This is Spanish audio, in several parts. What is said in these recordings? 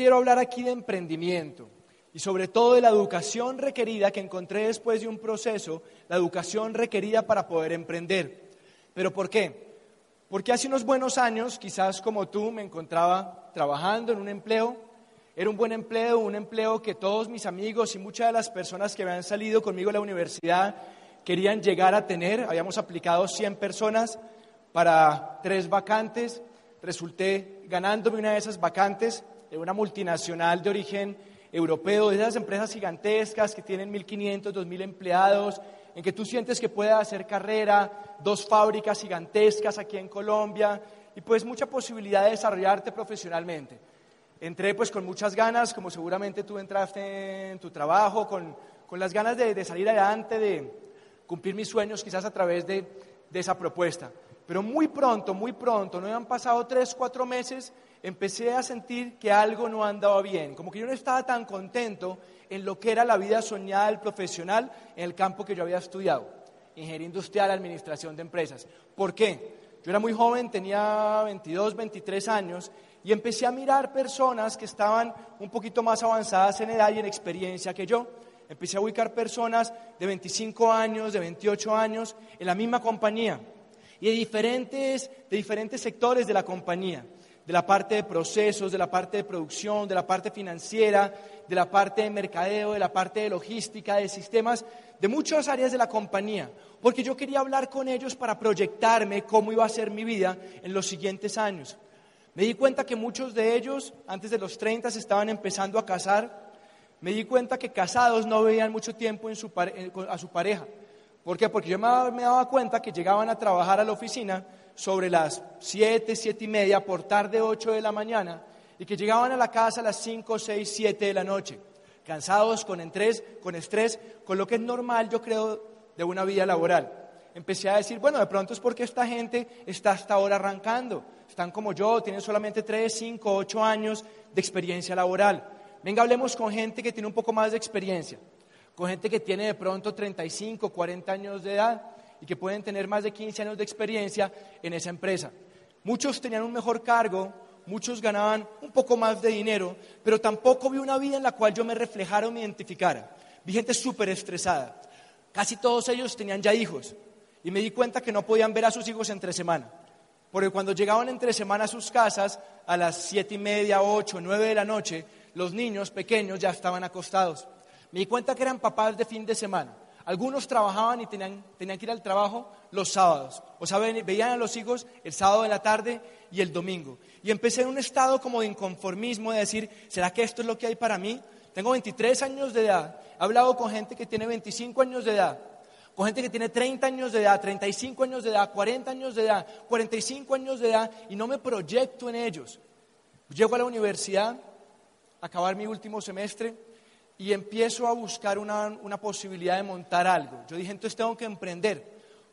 quiero hablar aquí de emprendimiento y sobre todo de la educación requerida que encontré después de un proceso, la educación requerida para poder emprender. ¿Pero por qué? Porque hace unos buenos años, quizás como tú, me encontraba trabajando en un empleo. Era un buen empleo, un empleo que todos mis amigos y muchas de las personas que habían salido conmigo a la universidad querían llegar a tener. Habíamos aplicado 100 personas para tres vacantes. Resulté ganándome una de esas vacantes de una multinacional de origen europeo, de esas empresas gigantescas que tienen 1.500, 2.000 empleados, en que tú sientes que puedes hacer carrera, dos fábricas gigantescas aquí en Colombia y pues mucha posibilidad de desarrollarte profesionalmente. Entré pues con muchas ganas, como seguramente tú entraste en tu trabajo, con, las ganas de, salir adelante, de cumplir mis sueños quizás a través de, de esa propuesta. Pero muy pronto, muy pronto, no habían pasado tres, cuatro meses, empecé a sentir que algo no andaba bien, como que yo no estaba tan contento en lo que era la vida soñada del profesional en el campo que yo había estudiado, ingeniería industrial, administración de empresas. ¿Por qué? Yo era muy joven, tenía 22, 23 años y empecé a mirar personas que estaban un poquito más avanzadas en edad y en experiencia que yo. Empecé a ubicar personas de 25 años, de 28 años en la misma compañía y de diferentes, de diferentes sectores de la compañía de la parte de procesos, de la parte de producción, de la parte financiera, de la parte de mercadeo, de la parte de logística, de sistemas, de muchas áreas de la compañía, porque yo quería hablar con ellos para proyectarme cómo iba a ser mi vida en los siguientes años. Me di cuenta que muchos de ellos, antes de los 30, se estaban empezando a casar. Me di cuenta que casados no veían mucho tiempo a su pareja. ¿Por qué? Porque yo me, daba cuenta que llegaban a trabajar a la oficina sobre las 7, 7 y media, por tarde 8 de la mañana, y que llegaban a la casa a las 5, 6, 7 de la noche, cansados, con estrés, con estrés, con lo que es normal, yo creo, de una vida laboral. Empecé a decir, bueno, de pronto es porque esta gente está hasta ahora arrancando, están como yo, tienen solamente 3, 5, 8 años de experiencia laboral. Venga, hablemos con gente que tiene un poco más de experiencia, con gente que tiene de pronto 35, 40 años de edad y que pueden tener más de 15 años de experiencia en esa empresa. Muchos tenían un mejor cargo, muchos ganaban un poco más de dinero, pero tampoco vi una vida en la cual yo me reflejara o me identificara. Vi gente súper estresada. Casi todos ellos tenían ya hijos y me di cuenta que no podían ver a sus hijos entre semana. Porque cuando llegaban entre semana a sus casas, a las siete y media, ocho, nueve de la noche, los niños pequeños ya estaban acostados. Me di cuenta que eran papás de fin de semana. Algunos trabajaban y tenían, que ir al trabajo los sábados. O sea, veían a los hijos el sábado de la tarde y el domingo. Y empecé en un estado como de inconformismo, de decir, ¿será que esto es lo que hay para mí? Tengo 23 años de edad. He hablado con gente que tiene 25 años de edad. Con gente que tiene 30 años de edad, 35 años de edad, 40 años de edad, 45 años de edad y no me proyecto en ellos. Llego a la universidad, a acabar mi último semestre y empiezo a buscar una, posibilidad de montar algo. Yo dije, entonces tengo que emprender,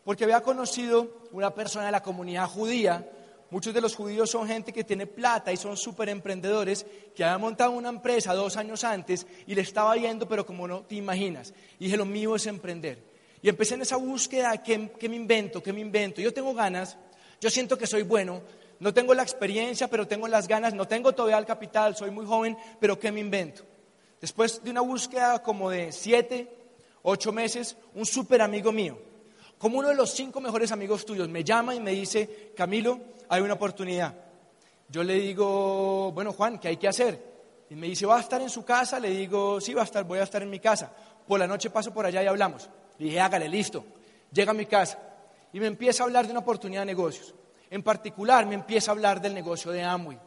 porque había conocido una persona de la comunidad judía, muchos de los judíos son gente que tiene plata y son súper emprendedores, que había montado una empresa dos años antes y le estaba yendo, pero como no te imaginas. Y dije, lo mío es emprender. Y empecé en esa búsqueda, ¿qué, qué me invento? ¿Qué me invento? Yo tengo ganas, yo siento que soy bueno, no tengo la experiencia, pero tengo las ganas, no tengo todavía el capital, soy muy joven, pero ¿qué me invento? Después de una búsqueda como de siete, ocho meses, un súper amigo mío, como uno de los cinco mejores amigos tuyos, me llama y me dice, Camilo, hay una oportunidad. Yo le digo, bueno, Juan, ¿qué hay que hacer? Y me dice, ¿va a estar en su casa? Le digo, sí, va a estar, voy a estar en mi casa. Por la noche paso por allá y hablamos. Le dije, hágale, listo. Llega a mi casa y me empieza a hablar de una oportunidad de negocios. En particular, me empieza a hablar del negocio de Amway.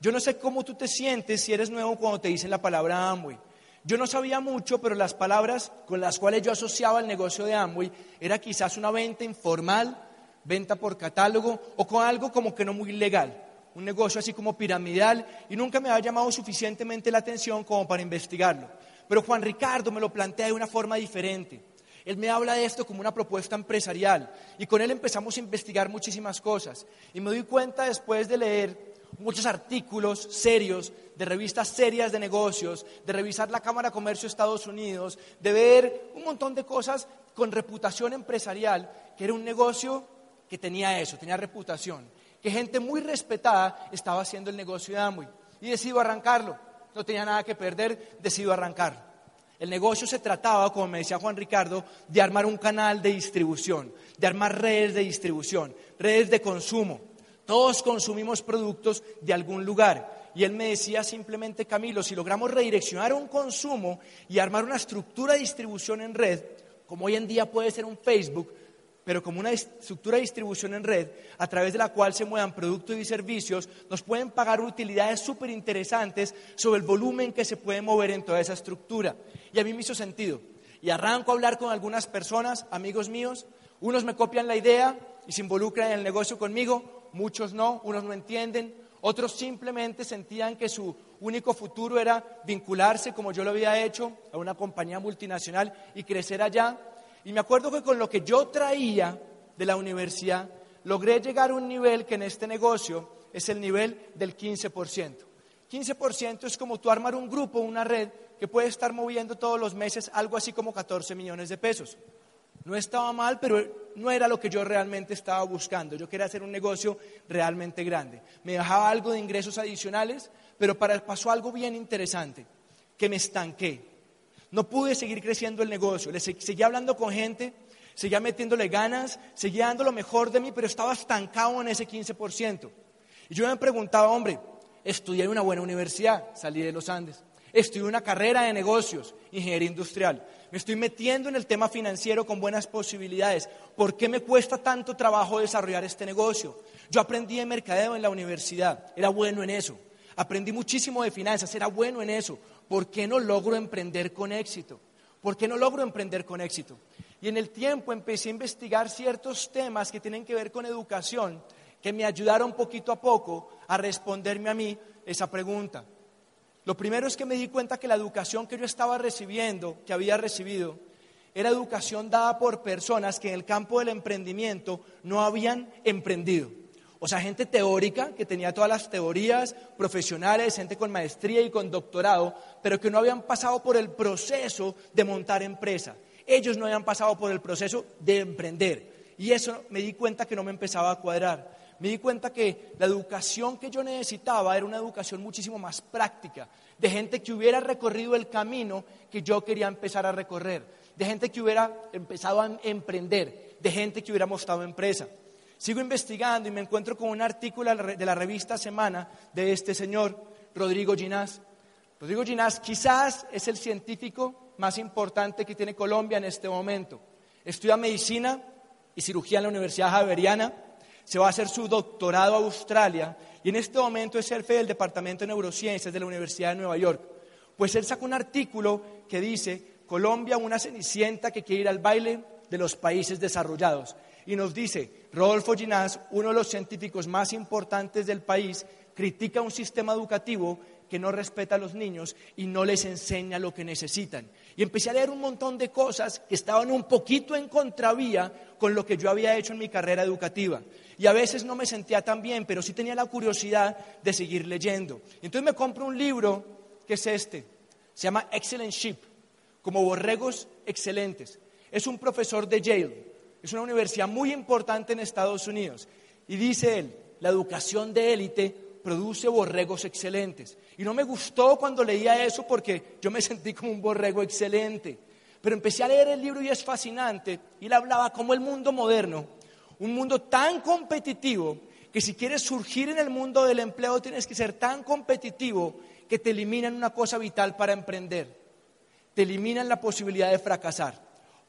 Yo no sé cómo tú te sientes si eres nuevo cuando te dicen la palabra Amway. Yo no sabía mucho, pero las palabras con las cuales yo asociaba el negocio de Amway era quizás una venta informal, venta por catálogo o con algo como que no muy legal, un negocio así como piramidal y nunca me había llamado suficientemente la atención como para investigarlo. Pero Juan Ricardo me lo plantea de una forma diferente. Él me habla de esto como una propuesta empresarial y con él empezamos a investigar muchísimas cosas. Y me doy cuenta después de leer muchos artículos serios de revistas serias de negocios, de revisar la Cámara de Comercio de Estados Unidos, de ver un montón de cosas con reputación empresarial, que era un negocio que tenía eso, tenía reputación, que gente muy respetada estaba haciendo el negocio de Amway. Y decido arrancarlo. no tenía nada que perder, decidió arrancar. El negocio se trataba, como me decía Juan Ricardo, de armar un canal de distribución, de armar redes de distribución, redes de consumo. Todos consumimos productos de algún lugar. Y él me decía simplemente, Camilo, si logramos redireccionar un consumo y armar una estructura de distribución en red, como hoy en día puede ser un Facebook, pero como una estructura de distribución en red a través de la cual se muevan productos y servicios, nos pueden pagar utilidades súper interesantes sobre el volumen que se puede mover en toda esa estructura. Y a mí me hizo sentido. Y arranco a hablar con algunas personas, amigos míos, unos me copian la idea y se involucran en el negocio conmigo, muchos no, unos no entienden, otros simplemente sentían que su único futuro era vincularse, como yo lo había hecho, a una compañía multinacional y crecer allá. Y me acuerdo que con lo que yo traía de la universidad, logré llegar a un nivel que en este negocio es el nivel del 15%. 15% es como tú armar un grupo, una red, que puede estar moviendo todos los meses algo así como 14 millones de pesos. No estaba mal, pero no era lo que yo realmente estaba buscando. Yo quería hacer un negocio realmente grande. Me dejaba algo de ingresos adicionales, pero para, pasó algo bien interesante, que me estanqué. No pude seguir creciendo el negocio. Le seguía hablando con gente, seguía metiéndole ganas, seguía dando lo mejor de mí, pero estaba estancado en ese 15%. Y yo me preguntaba, hombre, estudié en una buena universidad, salí de los Andes, estudié una carrera de negocios, ingeniería industrial, me estoy metiendo en el tema financiero con buenas posibilidades. ¿Por qué me cuesta tanto trabajo desarrollar este negocio? Yo aprendí de mercadeo en la universidad, era bueno en eso. Aprendí muchísimo de finanzas, era bueno en eso. ¿por qué no logro emprender con éxito? ¿Por qué no logro emprender con éxito? Y en el tiempo empecé a investigar ciertos temas que tienen que ver con educación, que me ayudaron poquito a poco a responderme a mí esa pregunta. Lo primero es que me di cuenta que la educación que yo estaba recibiendo, que había recibido, era educación dada por personas que en el campo del emprendimiento no habían emprendido. O sea, gente teórica, que tenía todas las teorías profesionales, gente con maestría y con doctorado, pero que no habían pasado por el proceso de montar empresa. Ellos no habían pasado por el proceso de emprender. Y eso me di cuenta que no me empezaba a cuadrar. Me di cuenta que la educación que yo necesitaba era una educación muchísimo más práctica, de gente que hubiera recorrido el camino que yo quería empezar a recorrer, de gente que hubiera empezado a emprender, de gente que hubiera mostrado empresa. Sigo investigando y me encuentro con un artículo de la revista Semana de este señor, Rodrigo Ginás. Rodrigo Ginás quizás es el científico más importante que tiene Colombia en este momento. Estudia medicina y cirugía en la Universidad Javeriana, se va a hacer su doctorado a Australia y en este momento es jefe del Departamento de Neurociencias de la Universidad de Nueva York. Pues él sacó un artículo que dice, Colombia una cenicienta que quiere ir al baile de los países desarrollados y nos dice, Rodolfo Ginás, uno de los científicos más importantes del país, critica un sistema educativo que no respeta a los niños y no les enseña lo que necesitan. Y empecé a leer un montón de cosas que estaban un poquito en contravía con lo que yo había hecho en mi carrera educativa. Y a veces no me sentía tan bien, pero sí tenía la curiosidad de seguir leyendo. Entonces me compro un libro que es este. Se llama Excellent Sheep, como borregos excelentes. Es un profesor de Yale es una universidad muy importante en Estados Unidos. Y dice él, la educación de élite produce borregos excelentes. Y no me gustó cuando leía eso porque yo me sentí como un borrego excelente. Pero empecé a leer el libro y es fascinante. Y él hablaba como el mundo moderno, un mundo tan competitivo, que si quieres surgir en el mundo del empleo tienes que ser tan competitivo que te eliminan una cosa vital para emprender. Te eliminan la posibilidad de fracasar.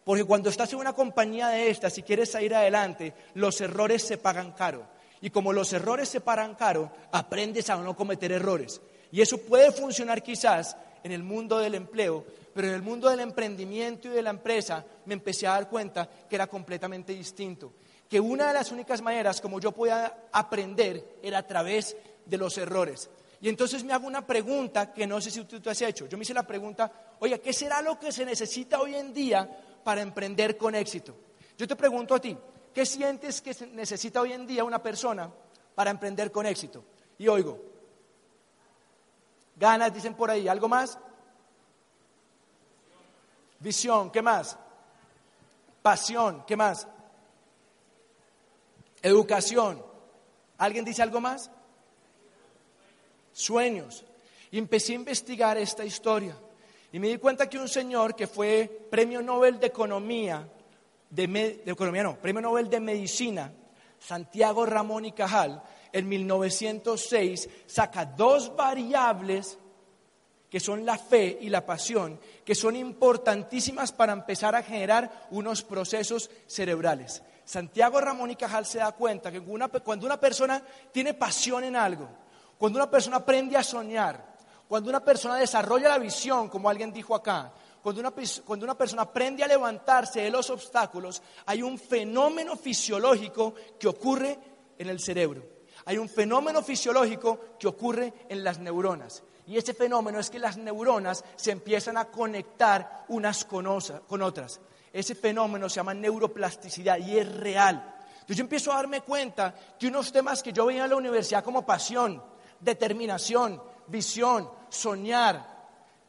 Porque cuando estás en una compañía de estas y quieres salir adelante, los errores se pagan caro. Y como los errores se pagan caro, aprendes a no cometer errores. Y eso puede funcionar quizás en el mundo del empleo, pero en el mundo del emprendimiento y de la empresa me empecé a dar cuenta que era completamente distinto. Que una de las únicas maneras como yo podía aprender era a través de los errores. Y entonces me hago una pregunta que no sé si tú, tú has hecho. Yo me hice la pregunta, oye, ¿qué será lo que se necesita hoy en día para emprender con éxito. Yo te pregunto a ti, ¿qué sientes que necesita hoy en día una persona para emprender con éxito? Y oigo, ganas, dicen por ahí, ¿algo más? Visión, ¿qué más? Pasión, ¿qué más? Educación. ¿Alguien dice algo más? Sueños. Empecé a investigar esta historia. Y me di cuenta que un señor que fue premio Nobel de Economía, de, Economía no, premio Nobel de Medicina, Santiago Ramón y Cajal, en 1906 saca dos variables que son la fe y la pasión, que son importantísimas para empezar a generar unos procesos cerebrales. Santiago Ramón y Cajal se da cuenta que cuando una persona tiene pasión en algo, cuando una persona aprende a soñar, cuando una persona desarrolla la visión, como alguien dijo acá, cuando una, cuando una, persona aprende a levantarse de los obstáculos, hay un fenómeno fisiológico que ocurre en el cerebro. Hay un fenómeno fisiológico que ocurre en las neuronas. Y ese fenómeno es que las neuronas se empiezan a conectar unas con, otras. Ese fenómeno se llama neuroplasticidad y es real. Entonces yo empiezo a darme cuenta que unos temas que yo veía en la universidad como pasión, determinación, visión, soñar,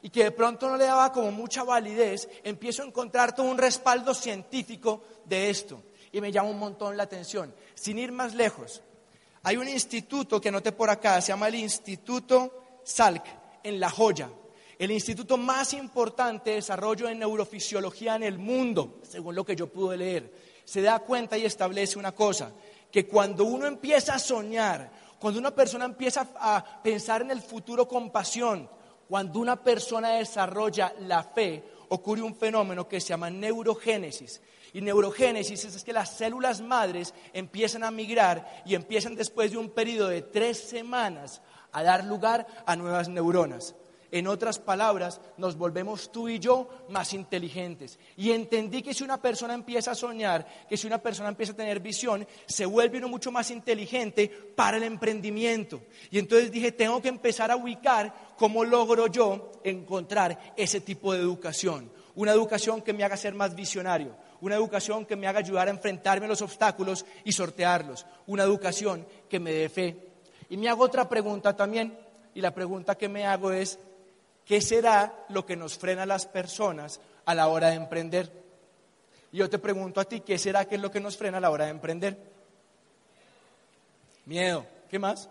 y que de pronto no le daba como mucha validez, empiezo a encontrar todo un respaldo científico de esto. Y me llama un montón la atención. Sin ir más lejos, hay un instituto que anoté por acá, se llama el Instituto Salk en La Joya, el instituto más importante de desarrollo de neurofisiología en el mundo, según lo que yo pude leer, se da cuenta y establece una cosa, que cuando uno empieza a soñar, cuando una persona empieza a pensar en el futuro con pasión, cuando una persona desarrolla la fe, ocurre un fenómeno que se llama neurogénesis. Y neurogénesis es que las células madres empiezan a migrar y empiezan después de un periodo de tres semanas a dar lugar a nuevas neuronas. En otras palabras, nos volvemos tú y yo más inteligentes. Y entendí que si una persona empieza a soñar, que si una persona empieza a tener visión, se vuelve uno mucho más inteligente para el emprendimiento. Y entonces dije, tengo que empezar a ubicar cómo logro yo encontrar ese tipo de educación. Una educación que me haga ser más visionario. Una educación que me haga ayudar a enfrentarme a los obstáculos y sortearlos. Una educación que me dé fe y me hago otra pregunta también, y la pregunta que me hago es, ¿qué será lo que nos frena a las personas a la hora de emprender? Yo te pregunto a ti, ¿qué será que es lo que nos frena a la hora de emprender? Miedo. ¿Qué más?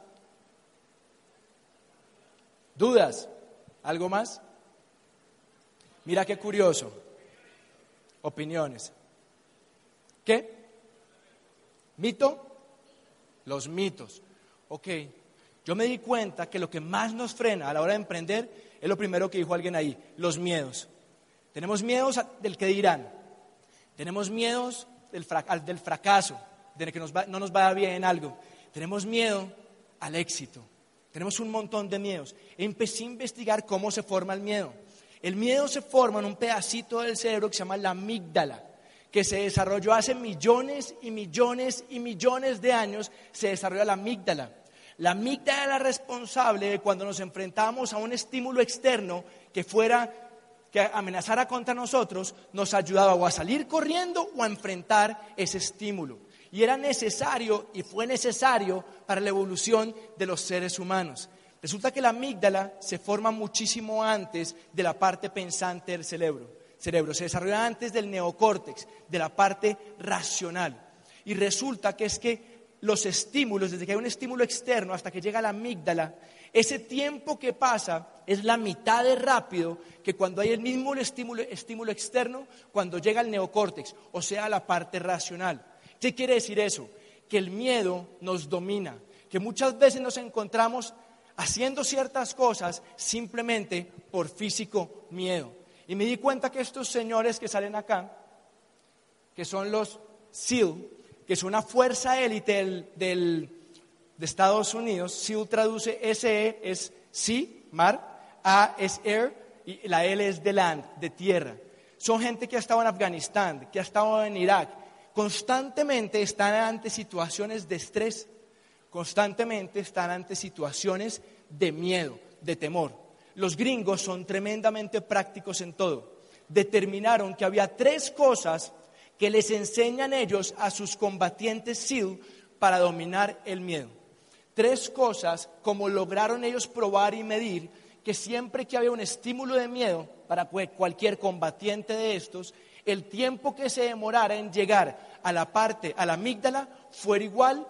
¿Dudas? ¿Algo más? Mira qué curioso. Opiniones. ¿Qué? ¿Mito? Los mitos. Ok, yo me di cuenta que lo que más nos frena a la hora de emprender es lo primero que dijo alguien ahí, los miedos. Tenemos miedos del que dirán, tenemos miedos del, fracaso, de que no nos vaya bien en algo, tenemos miedo al éxito, tenemos un montón de miedos. Empecé a investigar cómo se forma el miedo. El miedo se forma en un pedacito del cerebro que se llama la amígdala que se desarrolló hace millones y millones y millones de años, se desarrolla la amígdala. La amígdala era responsable de cuando nos enfrentamos a un estímulo externo que fuera que amenazara contra nosotros, nos ayudaba o a salir corriendo o a enfrentar ese estímulo. Y era necesario y fue necesario para la evolución de los seres humanos. Resulta que la amígdala se forma muchísimo antes de la parte pensante del cerebro cerebro, se desarrolla antes del neocórtex, de la parte racional. Y resulta que es que los estímulos, desde que hay un estímulo externo hasta que llega la amígdala, ese tiempo que pasa es la mitad de rápido que cuando hay el mismo estímulo, estímulo externo, cuando llega el neocórtex, o sea, la parte racional. ¿Qué quiere decir eso? Que el miedo nos domina, que muchas veces nos encontramos haciendo ciertas cosas simplemente por físico miedo. Y me di cuenta que estos señores que salen acá, que son los SEAL, que es una fuerza élite de Estados Unidos, SEAL traduce SE es Sea, mar, A es Air y la L es de land, de tierra. Son gente que ha estado en Afganistán, que ha estado en Irak. Constantemente están ante situaciones de estrés, constantemente están ante situaciones de miedo, de temor los gringos son tremendamente prácticos en todo. Determinaron que había tres cosas que les enseñan ellos a sus combatientes SEAL para dominar el miedo. Tres cosas como lograron ellos probar y medir que siempre que había un estímulo de miedo para cualquier combatiente de estos, el tiempo que se demorara en llegar a la parte, a la amígdala, fuera igual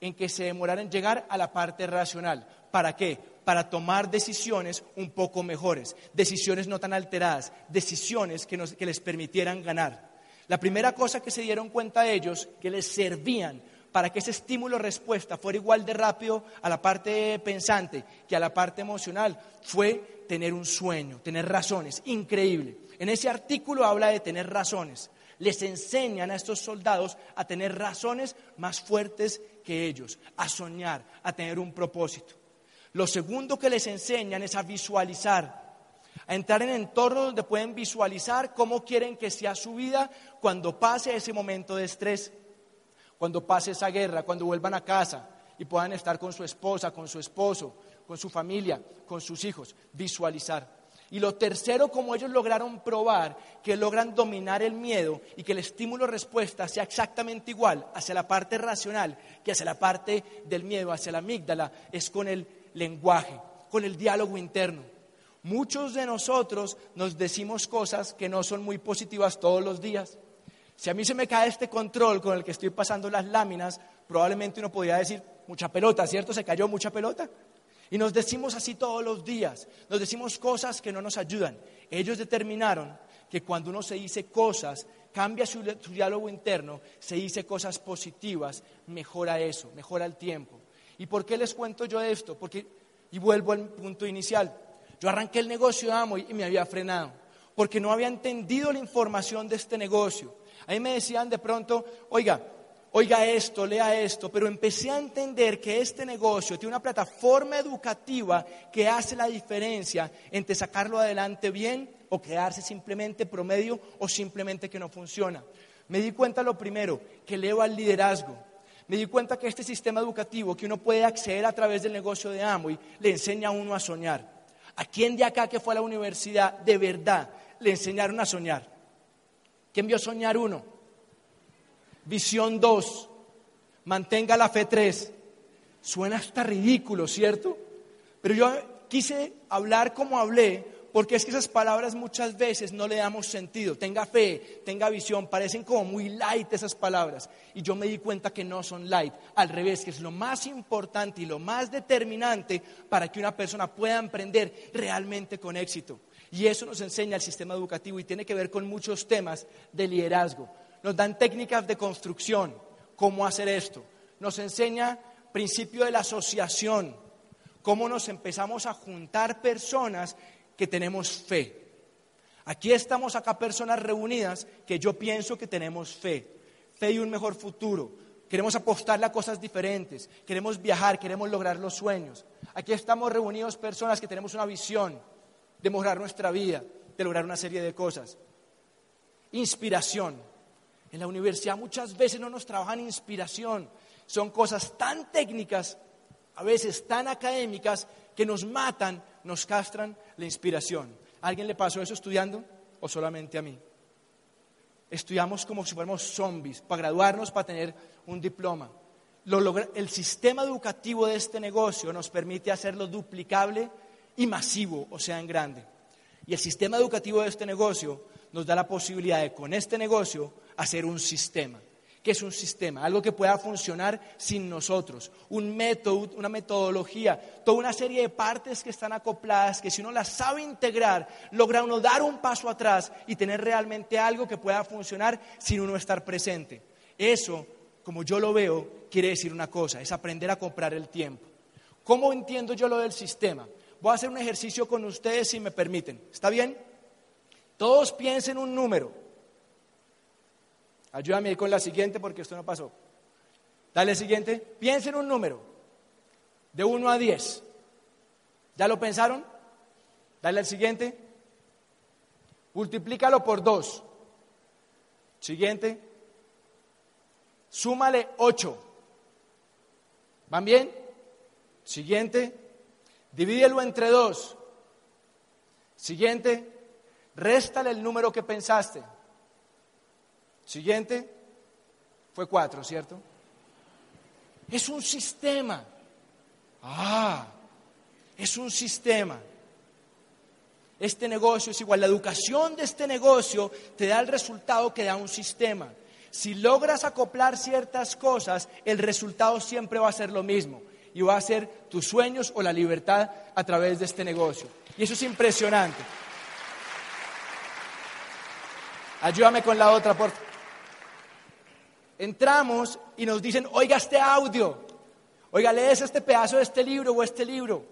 en que se demorara en llegar a la parte racional. ¿Para qué? para tomar decisiones un poco mejores, decisiones no tan alteradas, decisiones que, que les permitieran ganar. La primera cosa que se dieron cuenta ellos, que les servían para que ese estímulo-respuesta fuera igual de rápido a la parte pensante que a la parte emocional, fue tener un sueño, tener razones. Increíble. En ese artículo habla de tener razones. Les enseñan a estos soldados a tener razones más fuertes que ellos, a soñar, a tener un propósito. Lo segundo que les enseñan es a visualizar, a entrar en entornos donde pueden visualizar cómo quieren que sea su vida cuando pase ese momento de estrés, cuando pase esa guerra, cuando vuelvan a casa y puedan estar con su esposa, con su esposo, con su familia, con sus hijos, visualizar. Y lo tercero, como ellos lograron probar que logran dominar el miedo y que el estímulo-respuesta sea exactamente igual hacia la parte racional que hacia la parte del miedo, hacia la amígdala, es con el lenguaje, con el diálogo interno. Muchos de nosotros nos decimos cosas que no son muy positivas todos los días. Si a mí se me cae este control con el que estoy pasando las láminas, probablemente uno podría decir, mucha pelota, ¿cierto? Se cayó mucha pelota. Y nos decimos así todos los días, nos decimos cosas que no nos ayudan. Ellos determinaron que cuando uno se dice cosas, cambia su, diálogo interno, se dice cosas positivas, mejora eso, mejora el tiempo. ¿Y por qué les cuento yo esto? Porque, y vuelvo al punto inicial, yo arranqué el negocio de Amo y me había frenado, porque no había entendido la información de este negocio. A mí me decían de pronto, oiga, oiga esto, lea esto, pero empecé a entender que este negocio tiene una plataforma educativa que hace la diferencia entre sacarlo adelante bien o quedarse simplemente promedio o simplemente que no funciona. Me di cuenta lo primero, que leo al liderazgo. Me di cuenta que este sistema educativo que uno puede acceder a través del negocio de Amway le enseña a uno a soñar. ¿A quién de acá que fue a la universidad de verdad le enseñaron a soñar? ¿Quién vio soñar uno? Visión 2. Mantenga la fe 3. Suena hasta ridículo, ¿cierto? Pero yo quise hablar como hablé porque es que esas palabras muchas veces no le damos sentido. Tenga fe, tenga visión, parecen como muy light esas palabras. Y yo me di cuenta que no son light, al revés, que es lo más importante y lo más determinante para que una persona pueda emprender realmente con éxito. Y eso nos enseña el sistema educativo y tiene que ver con muchos temas de liderazgo nos dan técnicas de construcción, cómo hacer esto. Nos enseña principio de la asociación, cómo nos empezamos a juntar personas que tenemos fe. Aquí estamos acá personas reunidas que yo pienso que tenemos fe, fe y un mejor futuro. Queremos apostarle a cosas diferentes, queremos viajar, queremos lograr los sueños. Aquí estamos reunidos personas que tenemos una visión de mejorar nuestra vida, de lograr una serie de cosas. Inspiración. En la universidad muchas veces no nos trabajan inspiración. Son cosas tan técnicas, a veces tan académicas, que nos matan, nos castran la inspiración. ¿A alguien le pasó eso estudiando o solamente a mí? Estudiamos como si fuéramos zombies para graduarnos, para tener un diploma. el sistema educativo de este negocio nos permite hacerlo duplicable y masivo, o sea, en grande. Y el sistema educativo de este negocio nos da la posibilidad de, con este negocio, hacer un sistema. ¿Qué es un sistema? Algo que pueda funcionar sin nosotros. Un método, una metodología, toda una serie de partes que están acopladas, que si uno las sabe integrar, logra uno dar un paso atrás y tener realmente algo que pueda funcionar sin uno estar presente. Eso, como yo lo veo, quiere decir una cosa, es aprender a comprar el tiempo. ¿Cómo entiendo yo lo del sistema? Voy a hacer un ejercicio con ustedes si me permiten. ¿Está bien? Todos piensen un número. Ayúdame con la siguiente porque esto no pasó. Dale siguiente. Piensen un número. De 1 a 10. ¿Ya lo pensaron? Dale al siguiente. Multiplícalo por 2. Siguiente. Súmale 8. ¿Van bien? Siguiente. Divídelo entre 2. Siguiente. Réstale el número que pensaste. Siguiente, fue cuatro, ¿cierto? Es un sistema. Ah, es un sistema. Este negocio es igual. La educación de este negocio te da el resultado que da un sistema. Si logras acoplar ciertas cosas, el resultado siempre va a ser lo mismo. y va a hacer tus sueños o la libertad a través de este negocio. Y eso es impresionante. Ayúdame con la otra, por Entramos y nos dicen, oiga este audio, oiga, lees este pedazo de este libro o este libro,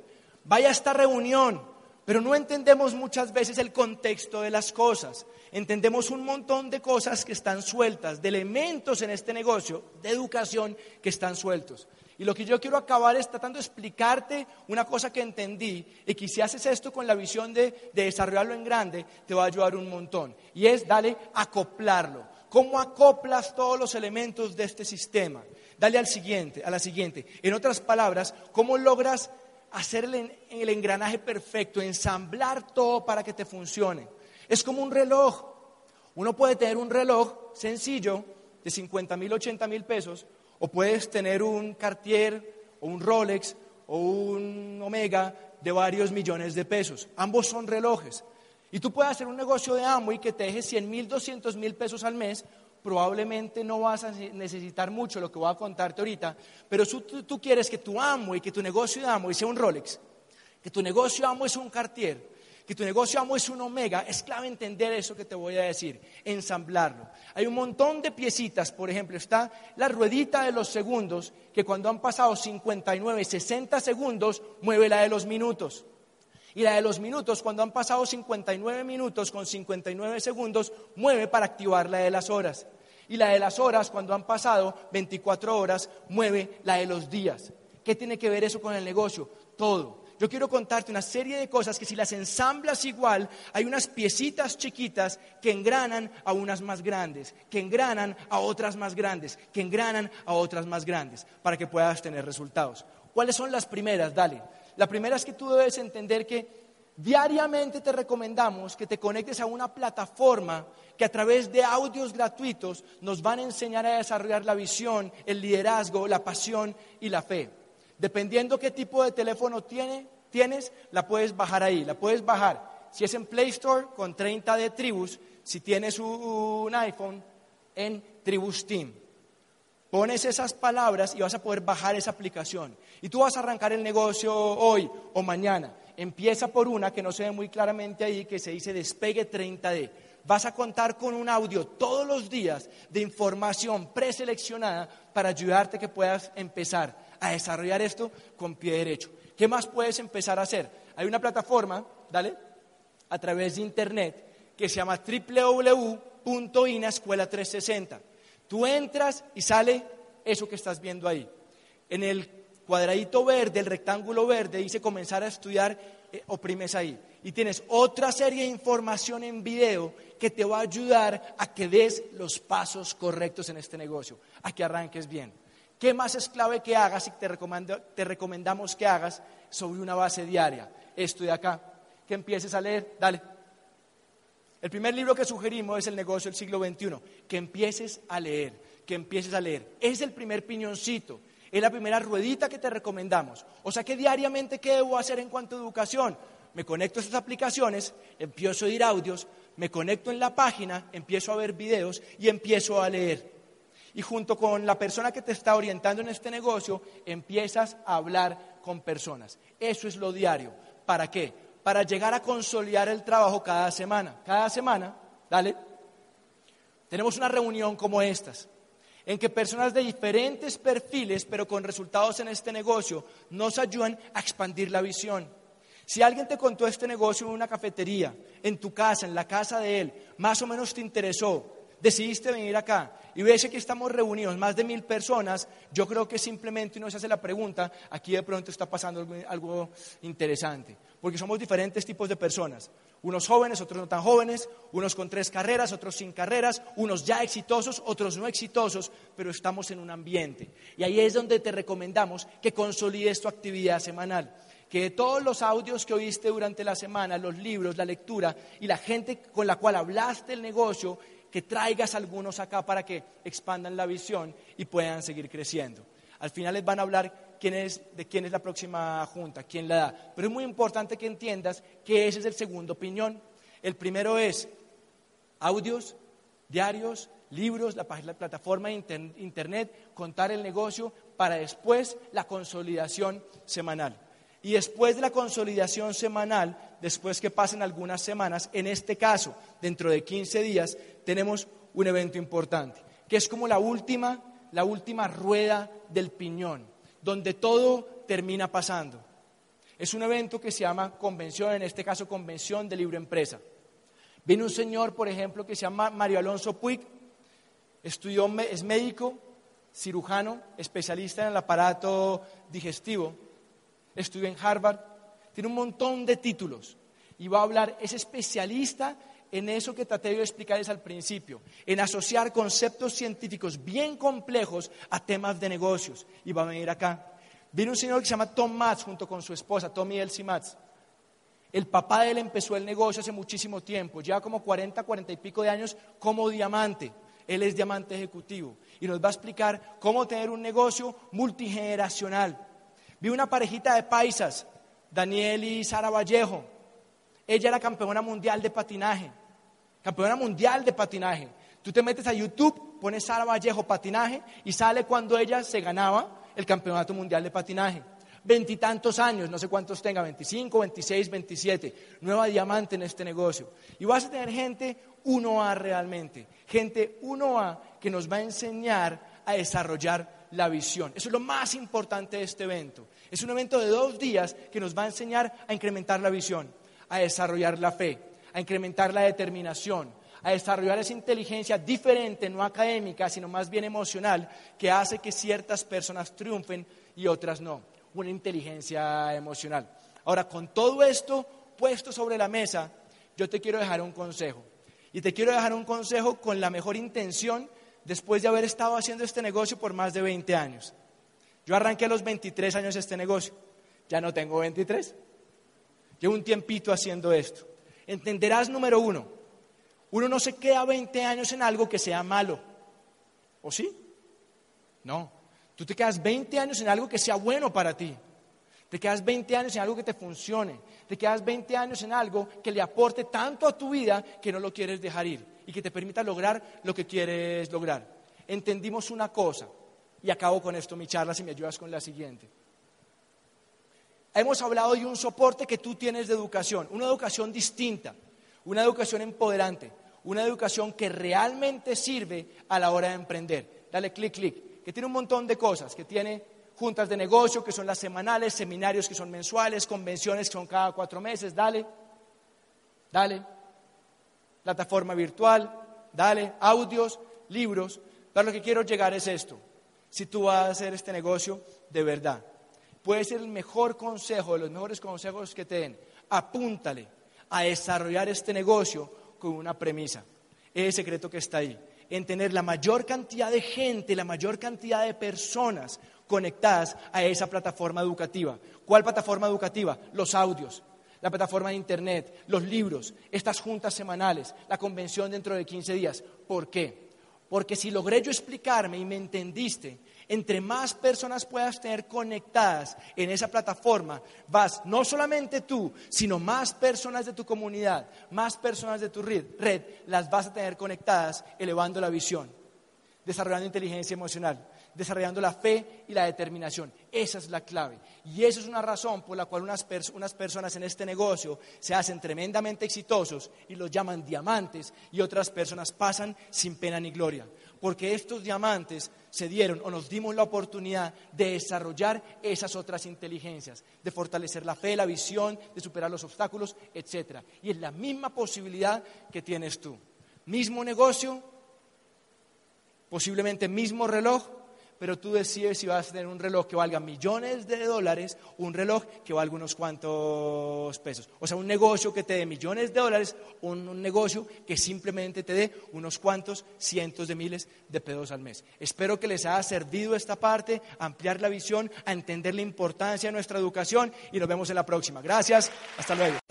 vaya a esta reunión, pero no entendemos muchas veces el contexto de las cosas. Entendemos un montón de cosas que están sueltas, de elementos en este negocio, de educación que están sueltos. Y lo que yo quiero acabar es tratando de explicarte una cosa que entendí y que si haces esto con la visión de, desarrollarlo en grande, te va a ayudar un montón. Y es, dale, acoplarlo. ¿Cómo acoplas todos los elementos de este sistema? Dale al siguiente, a la siguiente. En otras palabras, ¿cómo logras hacer el engranaje perfecto, ensamblar todo para que te funcione? Es como un reloj. Uno puede tener un reloj sencillo de 50 mil, 80 mil pesos, o puedes tener un Cartier o un Rolex o un Omega de varios millones de pesos. Ambos son relojes. Y tú puedes hacer un negocio de amo y que te deje 100 mil, 200 mil pesos al mes. Probablemente no vas a necesitar mucho lo que voy a contarte ahorita, pero tú, tú quieres que tu amo y que tu negocio de amo sea un Rolex, que tu negocio amo es un Cartier, que tu negocio amo es un omega, es clave entender eso que te voy a decir, ensamblarlo. Hay un montón de piecitas, por ejemplo, está la ruedita de los segundos, que cuando han pasado 59, 60 segundos, mueve la de los minutos. Y la de los minutos, cuando han pasado 59 minutos con 59 segundos, mueve para activar la de las horas. Y la de las horas, cuando han pasado 24 horas, mueve la de los días. ¿Qué tiene que ver eso con el negocio? Todo yo quiero contarte una serie de cosas que si las ensamblas igual, hay unas piecitas chiquitas que engranan a unas más grandes, que engranan a otras más grandes, que engranan a otras más grandes, para que puedas tener resultados. ¿Cuáles son las primeras? Dale. La primera es que tú debes entender que diariamente te recomendamos que te conectes a una plataforma que a través de audios gratuitos nos van a enseñar a desarrollar la visión, el liderazgo, la pasión y la fe. Dependiendo qué tipo de teléfono tienes, la puedes bajar ahí, la puedes bajar. Si es en Play Store, con 30 de Tribus, si tienes un iPhone, en Tribus Team. Pones esas palabras y vas a poder bajar esa aplicación. Y tú vas a arrancar el negocio hoy o mañana. Empieza por una que no se ve muy claramente ahí, que se dice despegue 30D. Vas a contar con un audio todos los días de información preseleccionada para ayudarte que puedas empezar a desarrollar esto con pie derecho. ¿Qué más puedes empezar a hacer? Hay una plataforma, dale, a través de internet que se llama www.inascuela360. Tú entras y sale eso que estás viendo ahí. En el cuadradito verde, el rectángulo verde, dice comenzar a estudiar, eh, oprimes ahí. Y tienes otra serie de información en video que te va a ayudar a que des los pasos correctos en este negocio, a que arranques bien. ¿Qué más es clave que hagas y te, te recomendamos que hagas sobre una base diaria? Esto de acá, que empieces a leer, dale. El primer libro que sugerimos es El negocio del siglo XXI, que empieces a leer, que empieces a leer. Es el primer piñoncito, es la primera ruedita que te recomendamos. O sea que diariamente, ¿qué debo hacer en cuanto a educación? Me conecto a estas aplicaciones, empiezo a oír audios, me conecto en la página, empiezo a ver videos y empiezo a leer y junto con la persona que te está orientando en este negocio, empiezas a hablar con personas. Eso es lo diario. ¿Para qué? Para llegar a consolidar el trabajo cada semana. Cada semana, dale, tenemos una reunión como estas, en que personas de diferentes perfiles, pero con resultados en este negocio, nos ayudan a expandir la visión. Si alguien te contó este negocio en una cafetería, en tu casa, en la casa de él, más o menos te interesó, decidiste venir acá y ves que estamos reunidos más de mil personas, yo creo que simplemente uno se hace la pregunta, aquí de pronto está pasando algo, interesante, porque somos diferentes tipos de personas, unos jóvenes, otros no tan jóvenes, unos con tres carreras, otros sin carreras, unos ya exitosos, otros no exitosos, pero estamos en un ambiente. Y ahí es donde te recomendamos que consolides tu actividad semanal que todos los audios que oíste durante la semana, los libros, la lectura y la gente con la cual hablaste el negocio, que traigas algunos acá para que expandan la visión y puedan seguir creciendo. Al final les van a hablar quién es, de quién es la próxima junta, quién la da. Pero es muy importante que entiendas que ese es el segundo opinión. El primero es audios diarios libros, la, plataforma de internet, contar el negocio, para después la consolidación semanal. Y después de la consolidación semanal, después que pasen algunas semanas, en este caso, dentro de 15 días, tenemos un evento importante, que es como la última, la última rueda del piñón, donde todo termina pasando. Es un evento que se llama convención, en este caso convención de libre empresa. Viene un señor, por ejemplo, que se llama Mario Alonso Puig, estudió, es médico, cirujano, especialista en el aparato digestivo, estudió en Harvard, tiene un montón de títulos y va a hablar, es especialista en eso que traté de explicarles al principio, en asociar conceptos científicos bien complejos a temas de negocios. Y va a venir acá. Viene un señor que se llama Tom Matz junto con su esposa, Tommy Elsie Matz. El papá de él empezó el negocio hace muchísimo tiempo, lleva como 40, 40 y pico de años como diamante. Él es diamante ejecutivo y nos va a explicar cómo tener un negocio multigeneracional. Vi una parejita de paisas, Daniel y Sara Vallejo. Ella era campeona mundial de patinaje. Campeona mundial de patinaje. Tú te metes a YouTube, pones Sara Vallejo patinaje y sale cuando ella se ganaba el campeonato mundial de patinaje veintitantos años, no sé cuántos tenga, 25, 26, 27, nueva diamante en este negocio. Y vas a tener gente 1A realmente, gente 1A que nos va a enseñar a desarrollar la visión. Eso es lo más importante de este evento. Es un evento de dos días que nos va a enseñar a incrementar la visión, a desarrollar la fe, a incrementar la determinación, a desarrollar esa inteligencia diferente, no académica, sino más bien emocional, que hace que ciertas personas triunfen y otras no una inteligencia emocional. Ahora, con todo esto puesto sobre la mesa, yo te quiero dejar un consejo. Y te quiero dejar un consejo con la mejor intención después de haber estado haciendo este negocio por más de 20 años. Yo arranqué a los 23 años este negocio. Ya no tengo 23. Llevo un tiempito haciendo esto. Entenderás, número uno, uno no se queda 20 años en algo que sea malo. ¿O sí? No. Tú te quedas 20 años en algo que sea bueno para ti. Te quedas 20 años en algo que te funcione. Te quedas 20 años en algo que le aporte tanto a tu vida que no lo quieres dejar ir y que te permita lograr lo que quieres lograr. Entendimos una cosa, y acabo con esto mi charla si me ayudas con la siguiente. Hemos hablado de un soporte que tú tienes de educación, una educación distinta, una educación empoderante, una educación que realmente sirve a la hora de emprender. Dale clic, clic que tiene un montón de cosas, que tiene juntas de negocio, que son las semanales, seminarios que son mensuales, convenciones que son cada cuatro meses, dale, dale, plataforma virtual, dale, audios, libros. Pero lo que quiero llegar es esto. Si tú vas a hacer este negocio de verdad, puede ser el mejor consejo, de los mejores consejos que te den. Apúntale a desarrollar este negocio con una premisa. Es el secreto que está ahí en tener la mayor cantidad de gente, la mayor cantidad de personas conectadas a esa plataforma educativa. ¿Cuál plataforma educativa? Los audios, la plataforma de Internet, los libros, estas juntas semanales, la convención dentro de 15 días. ¿Por qué? Porque si logré yo explicarme y me entendiste, entre más personas puedas tener conectadas en esa plataforma, vas no solamente tú, sino más personas de tu comunidad, más personas de tu red, red las vas a tener conectadas, elevando la visión, desarrollando inteligencia emocional, desarrollando la fe y la determinación. Esa es la clave. Y esa es una razón por la cual unas, unas, personas en este negocio se hacen tremendamente exitosos y los llaman diamantes y otras personas pasan sin pena ni gloria porque estos diamantes se dieron o nos dimos la oportunidad de desarrollar esas otras inteligencias, de fortalecer la fe, la visión, de superar los obstáculos, etc. Y es la misma posibilidad que tienes tú. Mismo negocio, posiblemente mismo reloj, pero tú decides si vas a tener un reloj que valga millones de dólares un reloj que valga unos cuantos pesos. O sea, un negocio que te dé millones de dólares un, negocio que simplemente te dé unos cuantos cientos de miles de pesos al mes. Espero que les haya servido esta parte, ampliar la visión, a entender la importancia de nuestra educación y nos vemos en la próxima. Gracias, hasta luego.